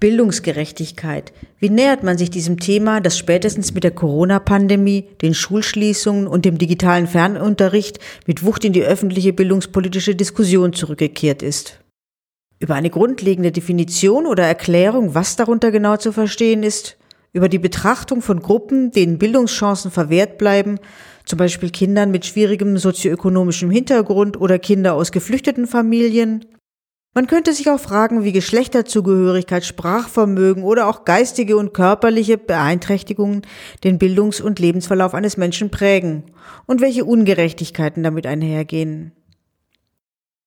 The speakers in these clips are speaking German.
Bildungsgerechtigkeit. Wie nähert man sich diesem Thema, das spätestens mit der Corona-Pandemie, den Schulschließungen und dem digitalen Fernunterricht mit Wucht in die öffentliche bildungspolitische Diskussion zurückgekehrt ist? Über eine grundlegende Definition oder Erklärung, was darunter genau zu verstehen ist, über die Betrachtung von Gruppen, denen Bildungschancen verwehrt bleiben, zum Beispiel Kindern mit schwierigem sozioökonomischem Hintergrund oder Kinder aus geflüchteten Familien, man könnte sich auch fragen, wie Geschlechterzugehörigkeit, Sprachvermögen oder auch geistige und körperliche Beeinträchtigungen den Bildungs- und Lebensverlauf eines Menschen prägen und welche Ungerechtigkeiten damit einhergehen.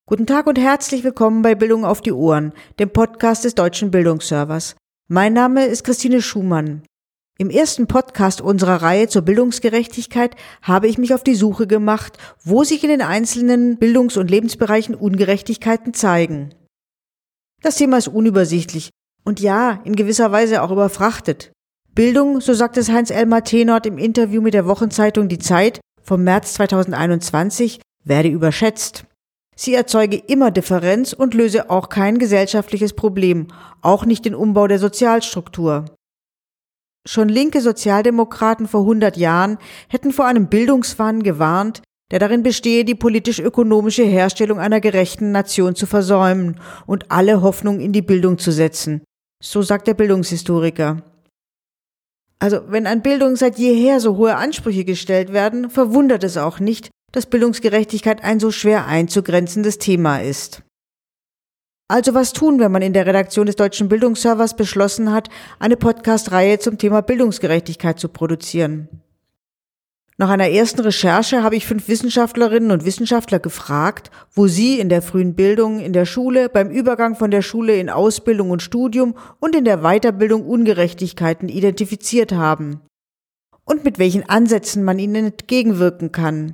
Guten Tag und herzlich willkommen bei Bildung auf die Ohren, dem Podcast des Deutschen Bildungsservers. Mein Name ist Christine Schumann. Im ersten Podcast unserer Reihe zur Bildungsgerechtigkeit habe ich mich auf die Suche gemacht, wo sich in den einzelnen Bildungs- und Lebensbereichen Ungerechtigkeiten zeigen. Das Thema ist unübersichtlich und ja, in gewisser Weise auch überfrachtet. Bildung, so sagt es Heinz-Elmar Tenort im Interview mit der Wochenzeitung Die Zeit vom März 2021, werde überschätzt. Sie erzeuge immer Differenz und löse auch kein gesellschaftliches Problem, auch nicht den Umbau der Sozialstruktur. Schon linke Sozialdemokraten vor 100 Jahren hätten vor einem Bildungswahn gewarnt, der darin bestehe, die politisch-ökonomische Herstellung einer gerechten Nation zu versäumen und alle Hoffnung in die Bildung zu setzen. So sagt der Bildungshistoriker. Also, wenn an Bildung seit jeher so hohe Ansprüche gestellt werden, verwundert es auch nicht, dass Bildungsgerechtigkeit ein so schwer einzugrenzendes Thema ist. Also was tun, wenn man in der Redaktion des Deutschen Bildungsservers beschlossen hat, eine Podcast-Reihe zum Thema Bildungsgerechtigkeit zu produzieren? Nach einer ersten Recherche habe ich fünf Wissenschaftlerinnen und Wissenschaftler gefragt, wo sie in der frühen Bildung, in der Schule, beim Übergang von der Schule in Ausbildung und Studium und in der Weiterbildung Ungerechtigkeiten identifiziert haben und mit welchen Ansätzen man ihnen entgegenwirken kann.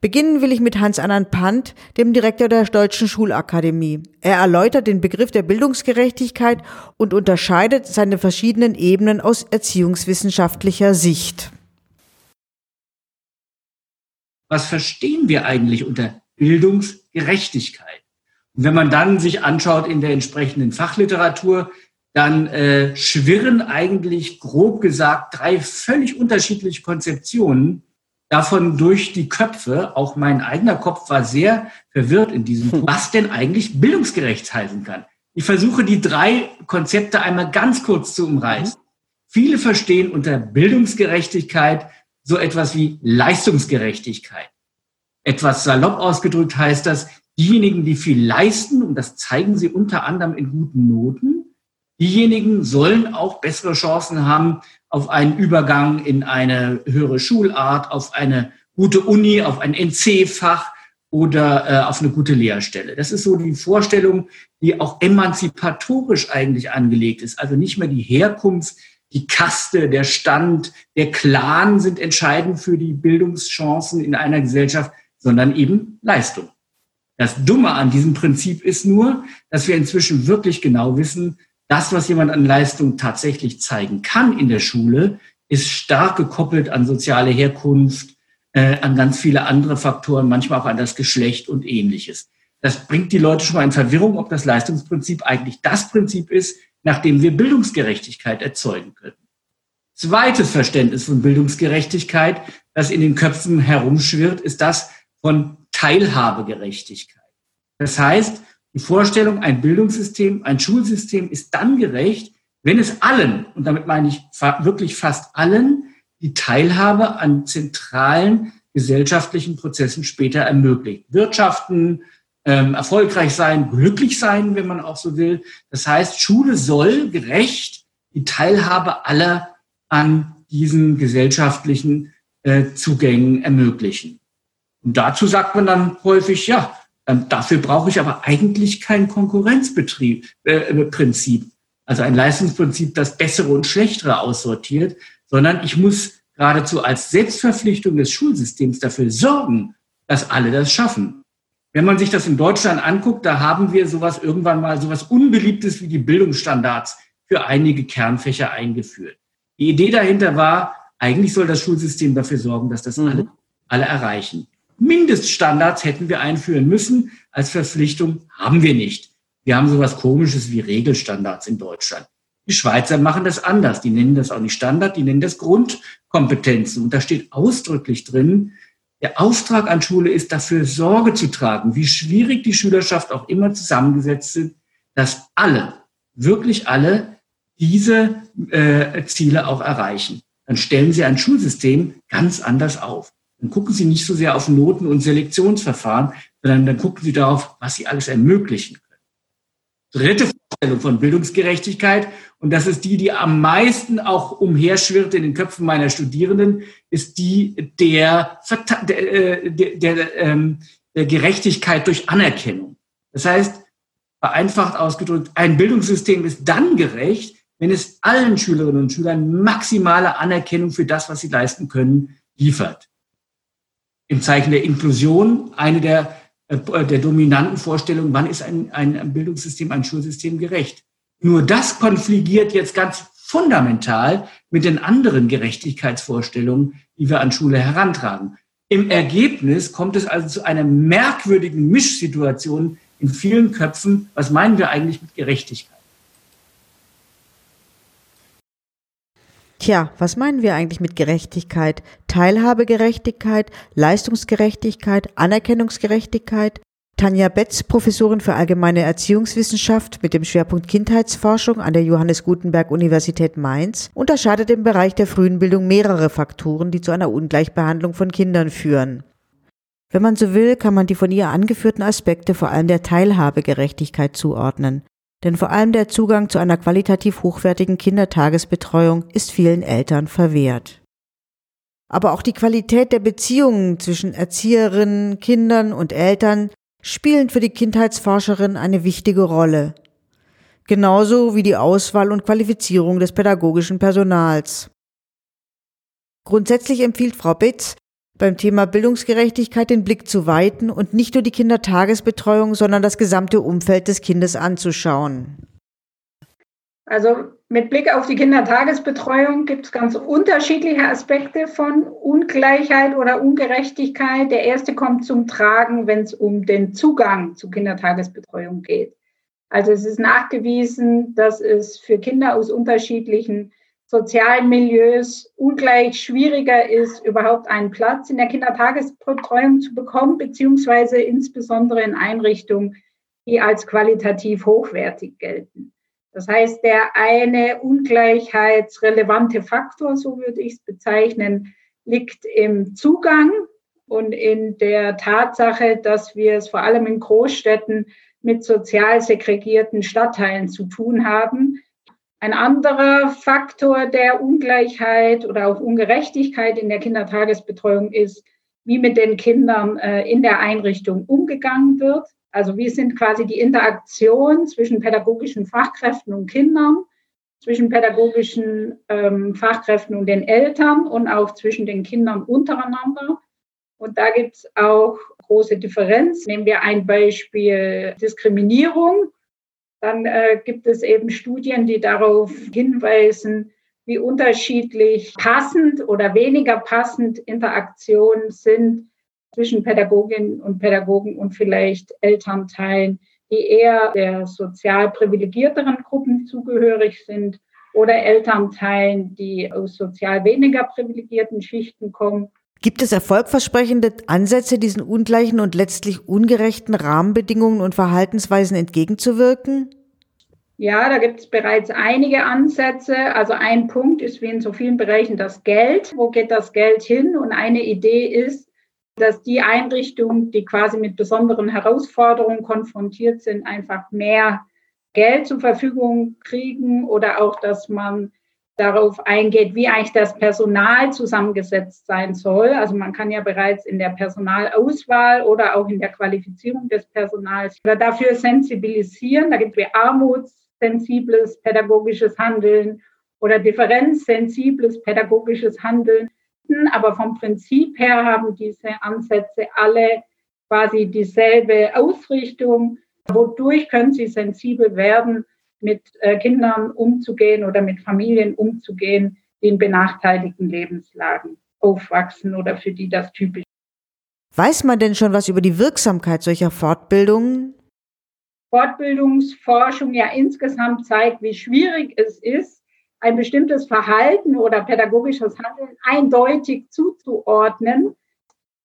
Beginnen will ich mit Hans-Annan Pant, dem Direktor der Deutschen Schulakademie. Er erläutert den Begriff der Bildungsgerechtigkeit und unterscheidet seine verschiedenen Ebenen aus erziehungswissenschaftlicher Sicht was verstehen wir eigentlich unter Bildungsgerechtigkeit? Und wenn man dann sich anschaut in der entsprechenden Fachliteratur, dann äh, schwirren eigentlich grob gesagt drei völlig unterschiedliche Konzeptionen davon durch die Köpfe. Auch mein eigener Kopf war sehr verwirrt in diesem Punkt, was denn eigentlich bildungsgerecht heißen kann. Ich versuche die drei Konzepte einmal ganz kurz zu umreißen. Mhm. Viele verstehen unter Bildungsgerechtigkeit so etwas wie Leistungsgerechtigkeit. Etwas salopp ausgedrückt heißt das, diejenigen, die viel leisten, und das zeigen sie unter anderem in guten Noten, diejenigen sollen auch bessere Chancen haben auf einen Übergang in eine höhere Schulart, auf eine gute Uni, auf ein NC-Fach oder äh, auf eine gute Lehrstelle. Das ist so die Vorstellung, die auch emanzipatorisch eigentlich angelegt ist. Also nicht mehr die Herkunft, die Kaste, der Stand, der Clan sind entscheidend für die Bildungschancen in einer Gesellschaft, sondern eben Leistung. Das Dumme an diesem Prinzip ist nur, dass wir inzwischen wirklich genau wissen, das, was jemand an Leistung tatsächlich zeigen kann in der Schule, ist stark gekoppelt an soziale Herkunft, äh, an ganz viele andere Faktoren, manchmal auch an das Geschlecht und ähnliches. Das bringt die Leute schon mal in Verwirrung, ob das Leistungsprinzip eigentlich das Prinzip ist, nach dem wir Bildungsgerechtigkeit erzeugen können. Zweites Verständnis von Bildungsgerechtigkeit, das in den Köpfen herumschwirrt, ist das von Teilhabegerechtigkeit. Das heißt, die Vorstellung, ein Bildungssystem, ein Schulsystem ist dann gerecht, wenn es allen, und damit meine ich wirklich fast allen, die Teilhabe an zentralen gesellschaftlichen Prozessen später ermöglicht. Wirtschaften, ähm, erfolgreich sein, glücklich sein, wenn man auch so will. Das heißt, Schule soll gerecht die Teilhabe aller an diesen gesellschaftlichen äh, Zugängen ermöglichen. Und dazu sagt man dann häufig, ja, ähm, dafür brauche ich aber eigentlich kein Konkurrenzbetrieb, äh, äh, Prinzip, also ein Leistungsprinzip, das bessere und schlechtere aussortiert, sondern ich muss geradezu als Selbstverpflichtung des Schulsystems dafür sorgen, dass alle das schaffen. Wenn man sich das in Deutschland anguckt, da haben wir sowas irgendwann mal sowas Unbeliebtes wie die Bildungsstandards für einige Kernfächer eingeführt. Die Idee dahinter war, eigentlich soll das Schulsystem dafür sorgen, dass das mhm. alle, alle erreichen. Mindeststandards hätten wir einführen müssen als Verpflichtung, haben wir nicht. Wir haben sowas Komisches wie Regelstandards in Deutschland. Die Schweizer machen das anders. Die nennen das auch nicht Standard, die nennen das Grundkompetenzen. Und da steht ausdrücklich drin, der Auftrag an Schule ist, dafür Sorge zu tragen, wie schwierig die Schülerschaft auch immer zusammengesetzt sind, dass alle, wirklich alle, diese äh, Ziele auch erreichen. Dann stellen Sie ein Schulsystem ganz anders auf. Dann gucken Sie nicht so sehr auf Noten und Selektionsverfahren, sondern dann gucken Sie darauf, was Sie alles ermöglichen können. Dritte Vorstellung von Bildungsgerechtigkeit, und das ist die, die am meisten auch umherschwirrt in den Köpfen meiner Studierenden, ist die der, äh, der, der, ähm, der Gerechtigkeit durch Anerkennung. Das heißt, vereinfacht ausgedrückt, ein Bildungssystem ist dann gerecht, wenn es allen Schülerinnen und Schülern maximale Anerkennung für das, was sie leisten können, liefert. Im Zeichen der Inklusion eine der, der dominanten Vorstellungen, wann ist ein, ein Bildungssystem, ein Schulsystem gerecht. Nur das konfligiert jetzt ganz fundamental mit den anderen Gerechtigkeitsvorstellungen, die wir an Schule herantragen. Im Ergebnis kommt es also zu einer merkwürdigen Mischsituation in vielen Köpfen. Was meinen wir eigentlich mit Gerechtigkeit? Tja, was meinen wir eigentlich mit Gerechtigkeit? Teilhabegerechtigkeit, Leistungsgerechtigkeit, Anerkennungsgerechtigkeit? Tanja Betz, Professorin für allgemeine Erziehungswissenschaft mit dem Schwerpunkt Kindheitsforschung an der Johannes Gutenberg Universität Mainz, unterscheidet im Bereich der frühen Bildung mehrere Faktoren, die zu einer Ungleichbehandlung von Kindern führen. Wenn man so will, kann man die von ihr angeführten Aspekte vor allem der Teilhabegerechtigkeit zuordnen. Denn vor allem der Zugang zu einer qualitativ hochwertigen Kindertagesbetreuung ist vielen Eltern verwehrt. Aber auch die Qualität der Beziehungen zwischen Erzieherinnen, Kindern und Eltern spielen für die Kindheitsforscherin eine wichtige Rolle. Genauso wie die Auswahl und Qualifizierung des pädagogischen Personals. Grundsätzlich empfiehlt Frau Bitz, beim Thema Bildungsgerechtigkeit den Blick zu weiten und nicht nur die Kindertagesbetreuung, sondern das gesamte Umfeld des Kindes anzuschauen. Also mit Blick auf die Kindertagesbetreuung gibt es ganz unterschiedliche Aspekte von Ungleichheit oder Ungerechtigkeit. Der erste kommt zum Tragen, wenn es um den Zugang zu Kindertagesbetreuung geht. Also es ist nachgewiesen, dass es für Kinder aus unterschiedlichen sozialen Milieus ungleich schwieriger ist, überhaupt einen Platz in der Kindertagesbetreuung zu bekommen, beziehungsweise insbesondere in Einrichtungen, die als qualitativ hochwertig gelten. Das heißt, der eine ungleichheitsrelevante Faktor, so würde ich es bezeichnen, liegt im Zugang und in der Tatsache, dass wir es vor allem in Großstädten mit sozial segregierten Stadtteilen zu tun haben, ein anderer Faktor der Ungleichheit oder auch Ungerechtigkeit in der Kindertagesbetreuung ist, wie mit den Kindern äh, in der Einrichtung umgegangen wird. Also wie sind quasi die Interaktion zwischen pädagogischen Fachkräften und Kindern, zwischen pädagogischen ähm, Fachkräften und den Eltern und auch zwischen den Kindern untereinander. Und da gibt es auch große Differenz. Nehmen wir ein Beispiel Diskriminierung. Dann äh, gibt es eben Studien, die darauf hinweisen, wie unterschiedlich passend oder weniger passend Interaktionen sind zwischen Pädagoginnen und Pädagogen und vielleicht Elternteilen, die eher der sozial privilegierteren Gruppen zugehörig sind oder Elternteilen, die aus sozial weniger privilegierten Schichten kommen Gibt es erfolgversprechende Ansätze, diesen ungleichen und letztlich ungerechten Rahmenbedingungen und Verhaltensweisen entgegenzuwirken? Ja, da gibt es bereits einige Ansätze. Also ein Punkt ist wie in so vielen Bereichen das Geld. Wo geht das Geld hin? Und eine Idee ist, dass die Einrichtungen, die quasi mit besonderen Herausforderungen konfrontiert sind, einfach mehr Geld zur Verfügung kriegen oder auch, dass man darauf eingeht, wie eigentlich das Personal zusammengesetzt sein soll. Also man kann ja bereits in der Personalauswahl oder auch in der Qualifizierung des Personals dafür sensibilisieren. Da gibt es armutssensibles pädagogisches Handeln oder differenzsensibles pädagogisches Handeln. Aber vom Prinzip her haben diese Ansätze alle quasi dieselbe Ausrichtung. Wodurch können sie sensibel werden mit äh, Kindern umzugehen oder mit Familien umzugehen, die in benachteiligten Lebenslagen aufwachsen oder für die das typisch Weiß man denn schon was über die Wirksamkeit solcher Fortbildungen? Fortbildungsforschung ja insgesamt zeigt, wie schwierig es ist, ein bestimmtes Verhalten oder pädagogisches Handeln eindeutig zuzuordnen.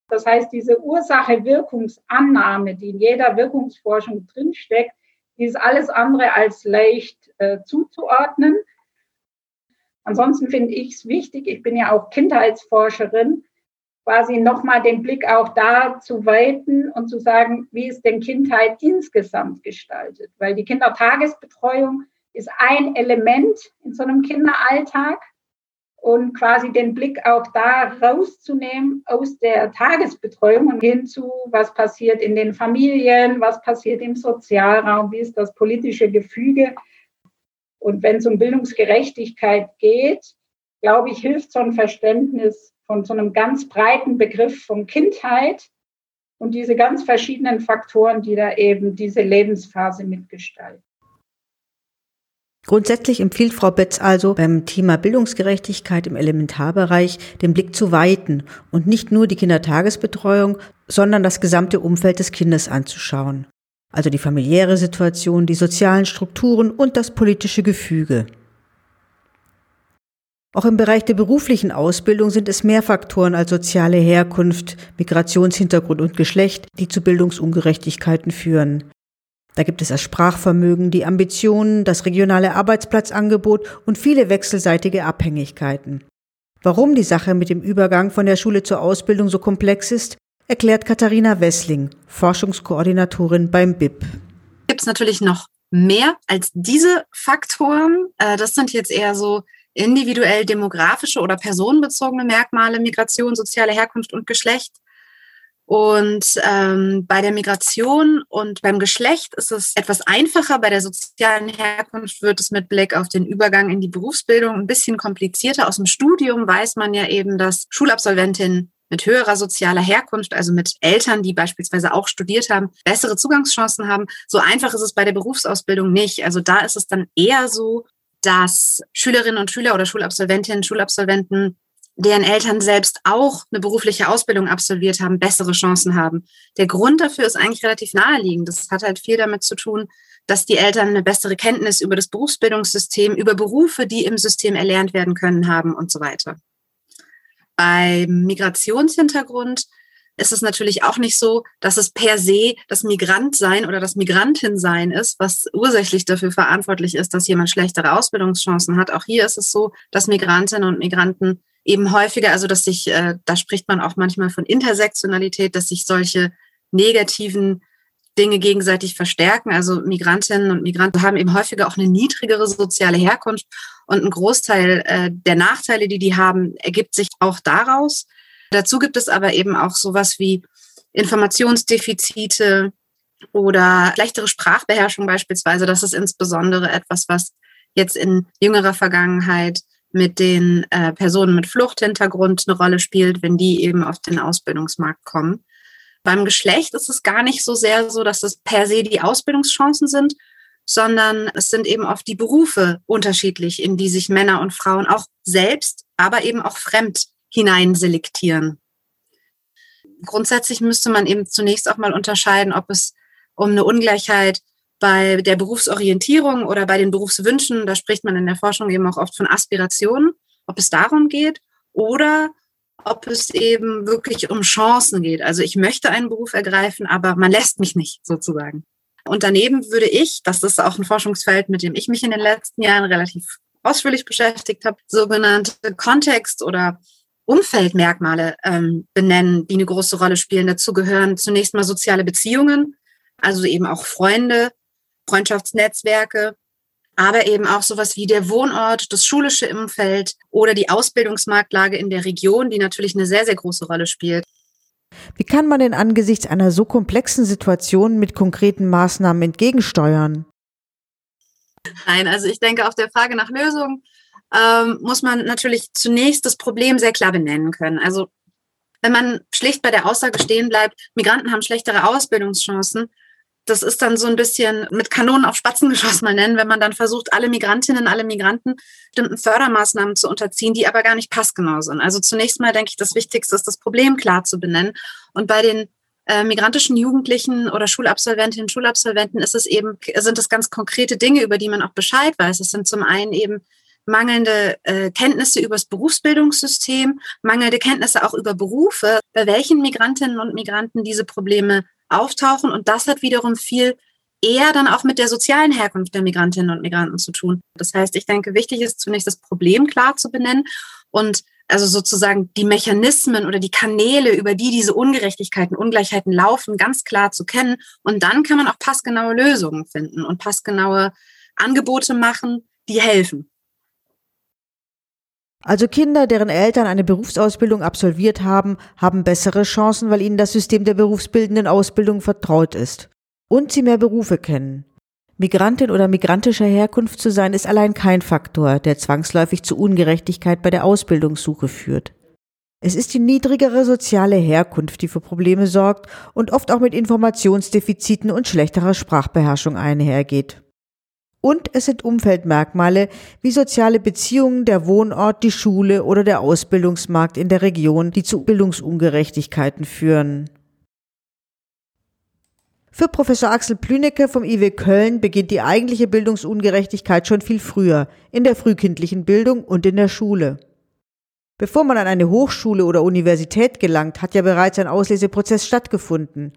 Das heißt, diese Ursache-Wirkungsannahme, die in jeder Wirkungsforschung drinsteckt, die ist alles andere als leicht äh, zuzuordnen. Ansonsten finde ich es wichtig, ich bin ja auch Kindheitsforscherin, quasi nochmal den Blick auch da zu weiten und zu sagen, wie ist denn Kindheit insgesamt gestaltet? Weil die Kindertagesbetreuung ist ein Element in so einem Kinderalltag und quasi den Blick auch da rauszunehmen aus der Tagesbetreuung und hin zu, was passiert in den Familien, was passiert im Sozialraum, wie ist das politische Gefüge. Und wenn es um Bildungsgerechtigkeit geht, glaube ich, hilft so ein Verständnis von so einem ganz breiten Begriff von Kindheit und diese ganz verschiedenen Faktoren, die da eben diese Lebensphase mitgestalten. Grundsätzlich empfiehlt Frau Betz also beim Thema Bildungsgerechtigkeit im Elementarbereich den Blick zu weiten und nicht nur die Kindertagesbetreuung, sondern das gesamte Umfeld des Kindes anzuschauen. Also die familiäre Situation, die sozialen Strukturen und das politische Gefüge. Auch im Bereich der beruflichen Ausbildung sind es mehr Faktoren als soziale Herkunft, Migrationshintergrund und Geschlecht, die zu Bildungsungerechtigkeiten führen. Da gibt es das Sprachvermögen, die Ambitionen, das regionale Arbeitsplatzangebot und viele wechselseitige Abhängigkeiten. Warum die Sache mit dem Übergang von der Schule zur Ausbildung so komplex ist, erklärt Katharina Wessling, Forschungskoordinatorin beim BIP. Gibt es natürlich noch mehr als diese Faktoren. Äh, das sind jetzt eher so individuell demografische oder personenbezogene Merkmale, Migration, soziale Herkunft und Geschlecht. Und ähm, bei der Migration und beim Geschlecht ist es etwas einfacher. Bei der sozialen Herkunft wird es mit Blick auf den Übergang in die Berufsbildung ein bisschen komplizierter. Aus dem Studium weiß man ja eben, dass Schulabsolventinnen mit höherer sozialer Herkunft, also mit Eltern, die beispielsweise auch studiert haben, bessere Zugangschancen haben. So einfach ist es bei der Berufsausbildung nicht. Also da ist es dann eher so, dass Schülerinnen und Schüler oder Schulabsolventinnen, Schulabsolventen, deren Eltern selbst auch eine berufliche Ausbildung absolviert haben, bessere Chancen haben. Der Grund dafür ist eigentlich relativ naheliegend. Das hat halt viel damit zu tun, dass die Eltern eine bessere Kenntnis über das Berufsbildungssystem, über Berufe, die im System erlernt werden können, haben und so weiter. Beim Migrationshintergrund ist es natürlich auch nicht so, dass es per se das Migrantsein oder das Migrantinsein ist, was ursächlich dafür verantwortlich ist, dass jemand schlechtere Ausbildungschancen hat. Auch hier ist es so, dass Migrantinnen und Migranten eben häufiger, also dass sich, äh, da spricht man auch manchmal von Intersektionalität, dass sich solche negativen Dinge gegenseitig verstärken. Also Migrantinnen und Migranten haben eben häufiger auch eine niedrigere soziale Herkunft und ein Großteil äh, der Nachteile, die die haben, ergibt sich auch daraus. Dazu gibt es aber eben auch sowas wie Informationsdefizite oder schlechtere Sprachbeherrschung beispielsweise. Das ist insbesondere etwas, was jetzt in jüngerer Vergangenheit mit den äh, Personen mit Fluchthintergrund eine Rolle spielt, wenn die eben auf den Ausbildungsmarkt kommen. Beim Geschlecht ist es gar nicht so sehr so, dass es per se die Ausbildungschancen sind, sondern es sind eben oft die Berufe unterschiedlich, in die sich Männer und Frauen auch selbst, aber eben auch fremd hineinselektieren. Grundsätzlich müsste man eben zunächst auch mal unterscheiden, ob es um eine Ungleichheit bei der Berufsorientierung oder bei den Berufswünschen, da spricht man in der Forschung eben auch oft von Aspirationen, ob es darum geht oder ob es eben wirklich um Chancen geht. Also ich möchte einen Beruf ergreifen, aber man lässt mich nicht sozusagen. Und daneben würde ich, das ist auch ein Forschungsfeld, mit dem ich mich in den letzten Jahren relativ ausführlich beschäftigt habe, sogenannte Kontext- oder Umfeldmerkmale ähm, benennen, die eine große Rolle spielen. Dazu gehören zunächst mal soziale Beziehungen, also eben auch Freunde, Freundschaftsnetzwerke, aber eben auch sowas wie der Wohnort, das schulische Umfeld oder die Ausbildungsmarktlage in der Region, die natürlich eine sehr, sehr große Rolle spielt. Wie kann man denn angesichts einer so komplexen Situation mit konkreten Maßnahmen entgegensteuern? Nein, also ich denke, auf der Frage nach Lösungen ähm, muss man natürlich zunächst das Problem sehr klar benennen können. Also wenn man schlicht bei der Aussage stehen bleibt, Migranten haben schlechtere Ausbildungschancen, das ist dann so ein bisschen mit Kanonen auf Spatzen geschossen mal nennen, wenn man dann versucht, alle Migrantinnen, alle Migranten bestimmten Fördermaßnahmen zu unterziehen, die aber gar nicht passgenau sind. Also zunächst mal denke ich, das Wichtigste ist, das Problem klar zu benennen. Und bei den äh, migrantischen Jugendlichen oder Schulabsolventinnen Schulabsolventen ist es eben, sind es ganz konkrete Dinge, über die man auch Bescheid weiß. Es sind zum einen eben mangelnde äh, Kenntnisse über das Berufsbildungssystem, mangelnde Kenntnisse auch über Berufe, bei welchen Migrantinnen und Migranten diese Probleme auftauchen. Und das hat wiederum viel eher dann auch mit der sozialen Herkunft der Migrantinnen und Migranten zu tun. Das heißt, ich denke, wichtig ist zunächst das Problem klar zu benennen und also sozusagen die Mechanismen oder die Kanäle, über die diese Ungerechtigkeiten, Ungleichheiten laufen, ganz klar zu kennen. Und dann kann man auch passgenaue Lösungen finden und passgenaue Angebote machen, die helfen. Also Kinder, deren Eltern eine Berufsausbildung absolviert haben, haben bessere Chancen, weil ihnen das System der berufsbildenden Ausbildung vertraut ist und sie mehr Berufe kennen. Migrantin oder migrantischer Herkunft zu sein, ist allein kein Faktor, der zwangsläufig zu Ungerechtigkeit bei der Ausbildungssuche führt. Es ist die niedrigere soziale Herkunft, die für Probleme sorgt und oft auch mit Informationsdefiziten und schlechterer Sprachbeherrschung einhergeht. Und es sind Umfeldmerkmale wie soziale Beziehungen, der Wohnort, die Schule oder der Ausbildungsmarkt in der Region, die zu Bildungsungerechtigkeiten führen. Für Professor Axel Plünecke vom IW Köln beginnt die eigentliche Bildungsungerechtigkeit schon viel früher, in der frühkindlichen Bildung und in der Schule. Bevor man an eine Hochschule oder Universität gelangt, hat ja bereits ein Ausleseprozess stattgefunden.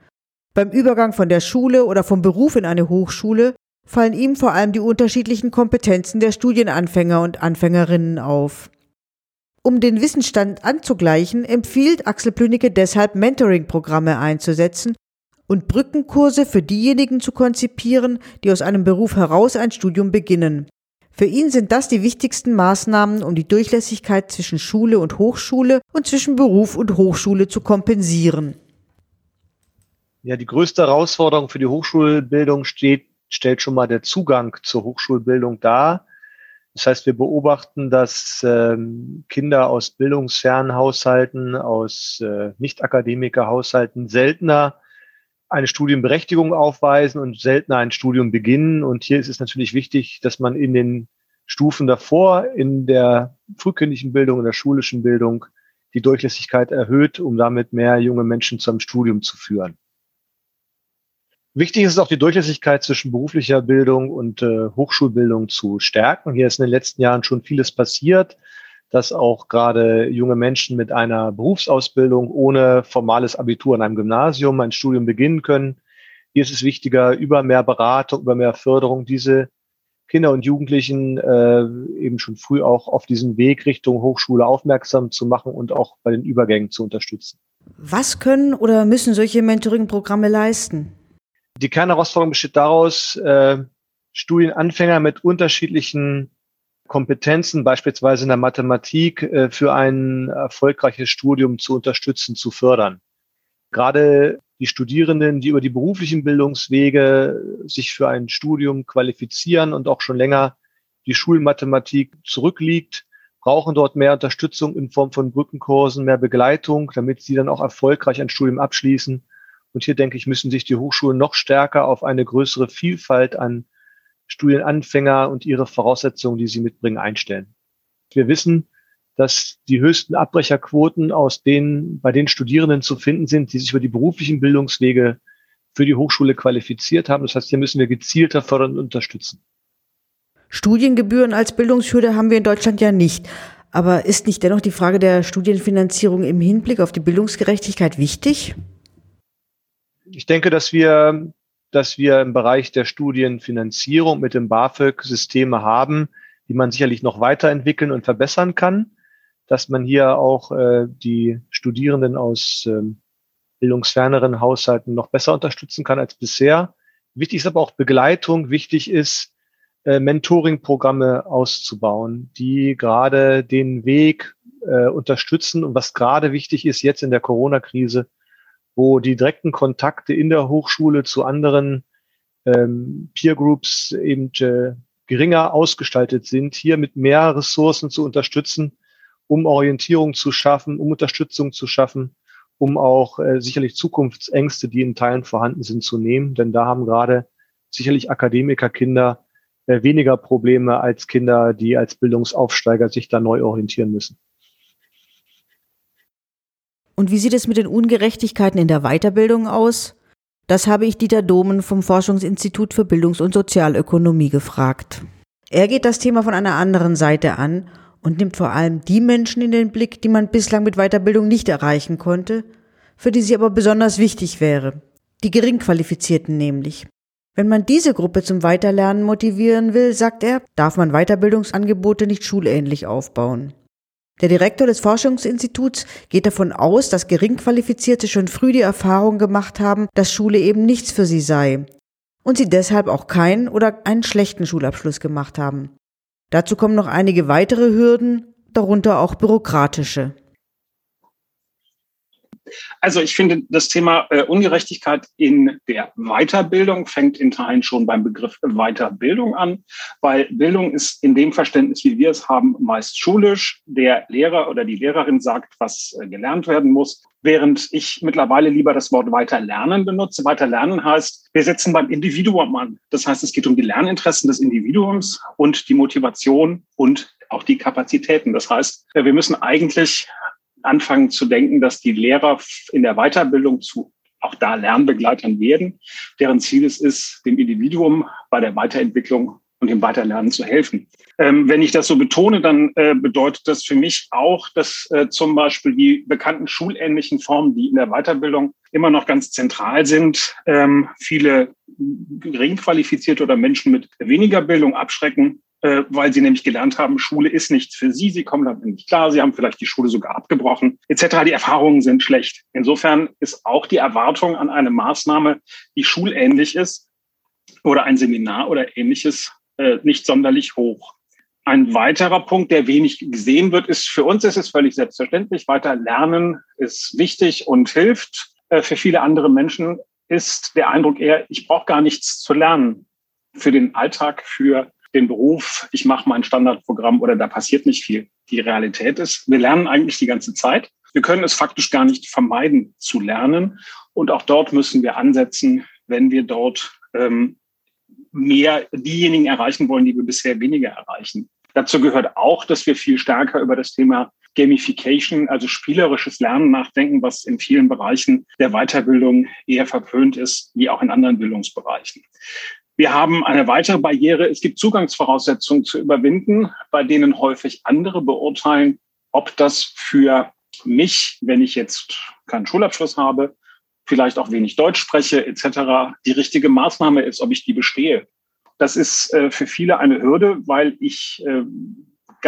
Beim Übergang von der Schule oder vom Beruf in eine Hochschule fallen ihm vor allem die unterschiedlichen Kompetenzen der Studienanfänger und Anfängerinnen auf. Um den Wissensstand anzugleichen, empfiehlt Axel Plünicke deshalb Mentoring-Programme einzusetzen und Brückenkurse für diejenigen zu konzipieren, die aus einem Beruf heraus ein Studium beginnen. Für ihn sind das die wichtigsten Maßnahmen, um die Durchlässigkeit zwischen Schule und Hochschule und zwischen Beruf und Hochschule zu kompensieren. Ja, die größte Herausforderung für die Hochschulbildung steht, stellt schon mal der Zugang zur Hochschulbildung dar. Das heißt, wir beobachten, dass ähm, Kinder aus bildungsfernen Haushalten, aus äh, Nicht-Akademiker-Haushalten seltener eine Studienberechtigung aufweisen und seltener ein Studium beginnen. Und hier ist es natürlich wichtig, dass man in den Stufen davor, in der frühkindlichen Bildung, in der schulischen Bildung, die Durchlässigkeit erhöht, um damit mehr junge Menschen zum Studium zu führen. Wichtig ist auch die Durchlässigkeit zwischen beruflicher Bildung und äh, Hochschulbildung zu stärken. Hier ist in den letzten Jahren schon vieles passiert dass auch gerade junge Menschen mit einer Berufsausbildung ohne formales Abitur in einem Gymnasium ein Studium beginnen können. Hier ist es wichtiger, über mehr Beratung, über mehr Förderung diese Kinder und Jugendlichen äh, eben schon früh auch auf diesen Weg Richtung Hochschule aufmerksam zu machen und auch bei den Übergängen zu unterstützen. Was können oder müssen solche Mentoring-Programme leisten? Die Kernherausforderung besteht daraus, äh, Studienanfänger mit unterschiedlichen Kompetenzen, beispielsweise in der Mathematik, äh, für ein erfolgreiches Studium zu unterstützen, zu fördern. Gerade die Studierenden, die über die beruflichen Bildungswege sich für ein Studium qualifizieren und auch schon länger die Schulmathematik zurückliegt, brauchen dort mehr Unterstützung in Form von Brückenkursen, mehr Begleitung, damit sie dann auch erfolgreich ein Studium abschließen. Und hier denke ich, müssen sich die Hochschulen noch stärker auf eine größere Vielfalt an Studienanfänger und ihre Voraussetzungen, die sie mitbringen, einstellen. Wir wissen, dass die höchsten Abbrecherquoten aus denen, bei den Studierenden zu finden sind, die sich über die beruflichen Bildungswege für die Hochschule qualifiziert haben. Das heißt, hier müssen wir gezielter fördern und unterstützen. Studiengebühren als Bildungshürde haben wir in Deutschland ja nicht. Aber ist nicht dennoch die Frage der Studienfinanzierung im Hinblick auf die Bildungsgerechtigkeit wichtig? Ich denke, dass wir dass wir im Bereich der Studienfinanzierung mit dem BAföG Systeme haben, die man sicherlich noch weiterentwickeln und verbessern kann, dass man hier auch äh, die Studierenden aus ähm, bildungsferneren Haushalten noch besser unterstützen kann als bisher. Wichtig ist aber auch Begleitung. Wichtig ist, äh, Mentoring-Programme auszubauen, die gerade den Weg äh, unterstützen und was gerade wichtig ist jetzt in der Corona-Krise, wo die direkten Kontakte in der Hochschule zu anderen ähm, Peer Groups eben äh, geringer ausgestaltet sind, hier mit mehr Ressourcen zu unterstützen, um Orientierung zu schaffen, um Unterstützung zu schaffen, um auch äh, sicherlich Zukunftsängste, die in Teilen vorhanden sind, zu nehmen. Denn da haben gerade sicherlich Akademikerkinder äh, weniger Probleme als Kinder, die als Bildungsaufsteiger sich da neu orientieren müssen. Und wie sieht es mit den Ungerechtigkeiten in der Weiterbildung aus? Das habe ich Dieter Domen vom Forschungsinstitut für Bildungs- und Sozialökonomie gefragt. Er geht das Thema von einer anderen Seite an und nimmt vor allem die Menschen in den Blick, die man bislang mit Weiterbildung nicht erreichen konnte, für die sie aber besonders wichtig wäre. Die Geringqualifizierten nämlich. Wenn man diese Gruppe zum Weiterlernen motivieren will, sagt er, darf man Weiterbildungsangebote nicht schulähnlich aufbauen. Der Direktor des Forschungsinstituts geht davon aus, dass Geringqualifizierte schon früh die Erfahrung gemacht haben, dass Schule eben nichts für sie sei und sie deshalb auch keinen oder einen schlechten Schulabschluss gemacht haben. Dazu kommen noch einige weitere Hürden, darunter auch bürokratische. Also ich finde, das Thema äh, Ungerechtigkeit in der Weiterbildung fängt in Teilen schon beim Begriff Weiterbildung an, weil Bildung ist in dem Verständnis, wie wir es haben, meist schulisch. Der Lehrer oder die Lehrerin sagt, was äh, gelernt werden muss, während ich mittlerweile lieber das Wort Weiterlernen benutze. Weiterlernen heißt, wir setzen beim Individuum an. Das heißt, es geht um die Lerninteressen des Individuums und die Motivation und auch die Kapazitäten. Das heißt, wir müssen eigentlich anfangen zu denken, dass die Lehrer in der Weiterbildung zu auch da Lernbegleitern werden, deren Ziel es ist, dem Individuum bei der Weiterentwicklung und dem Weiterlernen zu helfen. Ähm, wenn ich das so betone, dann äh, bedeutet das für mich auch, dass äh, zum Beispiel die bekannten schulähnlichen Formen, die in der Weiterbildung immer noch ganz zentral sind, ähm, viele gering qualifizierte oder Menschen mit weniger Bildung abschrecken, äh, weil sie nämlich gelernt haben, Schule ist nichts für sie, sie kommen damit nicht klar, sie haben vielleicht die Schule sogar abgebrochen, etc. Die Erfahrungen sind schlecht. Insofern ist auch die Erwartung an eine Maßnahme, die schulähnlich ist oder ein Seminar oder ähnliches, äh, nicht sonderlich hoch. Ein weiterer Punkt, der wenig gesehen wird, ist für uns ist es völlig selbstverständlich. Weiter lernen ist wichtig und hilft. Äh, für viele andere Menschen ist der Eindruck eher, ich brauche gar nichts zu lernen für den Alltag, für den Beruf, ich mache mein Standardprogramm oder da passiert nicht viel. Die Realität ist, wir lernen eigentlich die ganze Zeit. Wir können es faktisch gar nicht vermeiden zu lernen. Und auch dort müssen wir ansetzen, wenn wir dort ähm, mehr diejenigen erreichen wollen, die wir bisher weniger erreichen. Dazu gehört auch, dass wir viel stärker über das Thema Gamification, also spielerisches Lernen nachdenken, was in vielen Bereichen der Weiterbildung eher verpönt ist, wie auch in anderen Bildungsbereichen. Wir haben eine weitere Barriere. Es gibt Zugangsvoraussetzungen zu überwinden, bei denen häufig andere beurteilen, ob das für mich, wenn ich jetzt keinen Schulabschluss habe, vielleicht auch wenig Deutsch spreche etc., die richtige Maßnahme ist, ob ich die bestehe. Das ist äh, für viele eine Hürde, weil ich äh,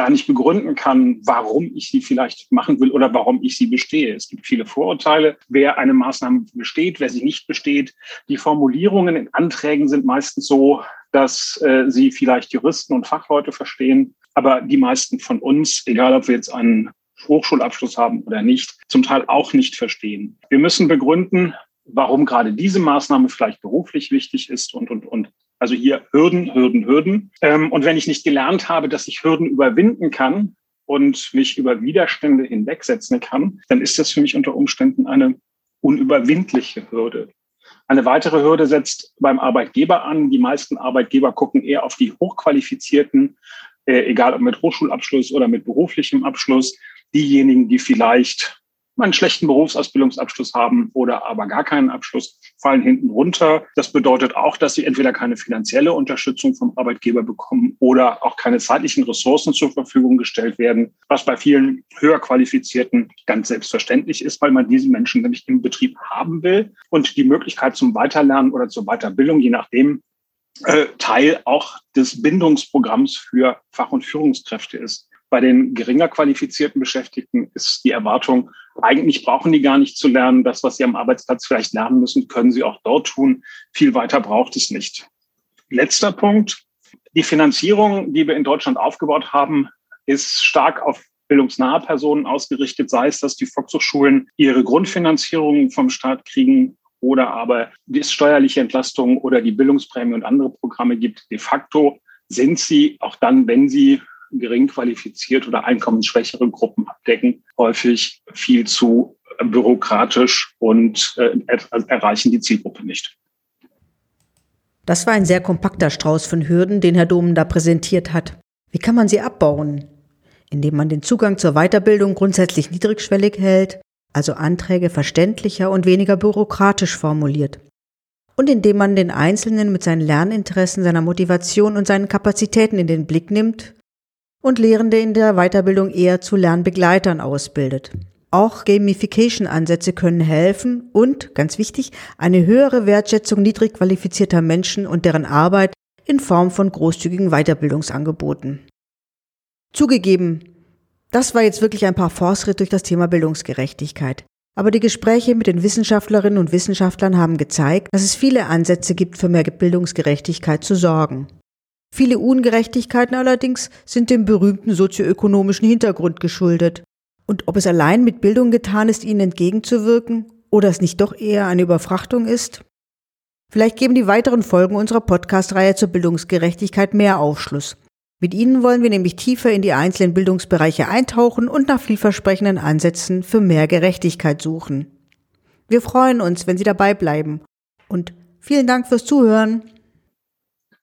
gar nicht begründen kann, warum ich sie vielleicht machen will oder warum ich sie bestehe. Es gibt viele Vorurteile, wer eine Maßnahme besteht, wer sie nicht besteht. Die Formulierungen in Anträgen sind meistens so, dass äh, sie vielleicht Juristen und Fachleute verstehen, aber die meisten von uns, egal ob wir jetzt einen Hochschulabschluss haben oder nicht, zum Teil auch nicht verstehen. Wir müssen begründen, warum gerade diese Maßnahme vielleicht beruflich wichtig ist und, und, und. Also hier Hürden, Hürden, Hürden. Ähm, und wenn ich nicht gelernt habe, dass ich Hürden überwinden kann und mich über Widerstände hinwegsetzen kann, dann ist das für mich unter Umständen eine unüberwindliche Hürde. Eine weitere Hürde setzt beim Arbeitgeber an. Die meisten Arbeitgeber gucken eher auf die Hochqualifizierten, äh, egal ob mit Hochschulabschluss oder mit beruflichem Abschluss. Diejenigen, die vielleicht einen schlechten Berufsausbildungsabschluss haben oder aber gar keinen Abschluss, fallen hinten runter. Das bedeutet auch, dass sie entweder keine finanzielle Unterstützung vom Arbeitgeber bekommen oder auch keine zeitlichen Ressourcen zur Verfügung gestellt werden, was bei vielen höher qualifizierten ganz selbstverständlich ist, weil man diese Menschen nämlich im Betrieb haben will und die Möglichkeit zum Weiterlernen oder zur Weiterbildung, je nachdem, äh, Teil auch des Bindungsprogramms für Fach- und Führungskräfte ist. Bei den geringer qualifizierten Beschäftigten ist die Erwartung, eigentlich brauchen die gar nicht zu lernen. Das, was sie am Arbeitsplatz vielleicht lernen müssen, können sie auch dort tun. Viel weiter braucht es nicht. Letzter Punkt. Die Finanzierung, die wir in Deutschland aufgebaut haben, ist stark auf bildungsnahe Personen ausgerichtet, sei es, dass die Volkshochschulen ihre Grundfinanzierung vom Staat kriegen oder aber die steuerliche Entlastung oder die Bildungsprämie und andere Programme gibt. De facto sind sie, auch dann, wenn sie gering qualifiziert oder einkommensschwächere Gruppen abdecken, häufig viel zu bürokratisch und äh, erreichen die Zielgruppe nicht. Das war ein sehr kompakter Strauß von Hürden, den Herr Domen da präsentiert hat. Wie kann man sie abbauen? Indem man den Zugang zur Weiterbildung grundsätzlich niedrigschwellig hält, also Anträge verständlicher und weniger bürokratisch formuliert. Und indem man den Einzelnen mit seinen Lerninteressen, seiner Motivation und seinen Kapazitäten in den Blick nimmt und Lehrende in der Weiterbildung eher zu Lernbegleitern ausbildet. Auch Gamification-Ansätze können helfen und, ganz wichtig, eine höhere Wertschätzung niedrig qualifizierter Menschen und deren Arbeit in Form von großzügigen Weiterbildungsangeboten. Zugegeben, das war jetzt wirklich ein paar Fortschritt durch das Thema Bildungsgerechtigkeit. Aber die Gespräche mit den Wissenschaftlerinnen und Wissenschaftlern haben gezeigt, dass es viele Ansätze gibt, für mehr Bildungsgerechtigkeit zu sorgen. Viele Ungerechtigkeiten allerdings sind dem berühmten sozioökonomischen Hintergrund geschuldet. Und ob es allein mit Bildung getan ist, ihnen entgegenzuwirken, oder es nicht doch eher eine Überfrachtung ist? Vielleicht geben die weiteren Folgen unserer Podcast-Reihe zur Bildungsgerechtigkeit mehr Aufschluss. Mit Ihnen wollen wir nämlich tiefer in die einzelnen Bildungsbereiche eintauchen und nach vielversprechenden Ansätzen für mehr Gerechtigkeit suchen. Wir freuen uns, wenn Sie dabei bleiben. Und vielen Dank fürs Zuhören.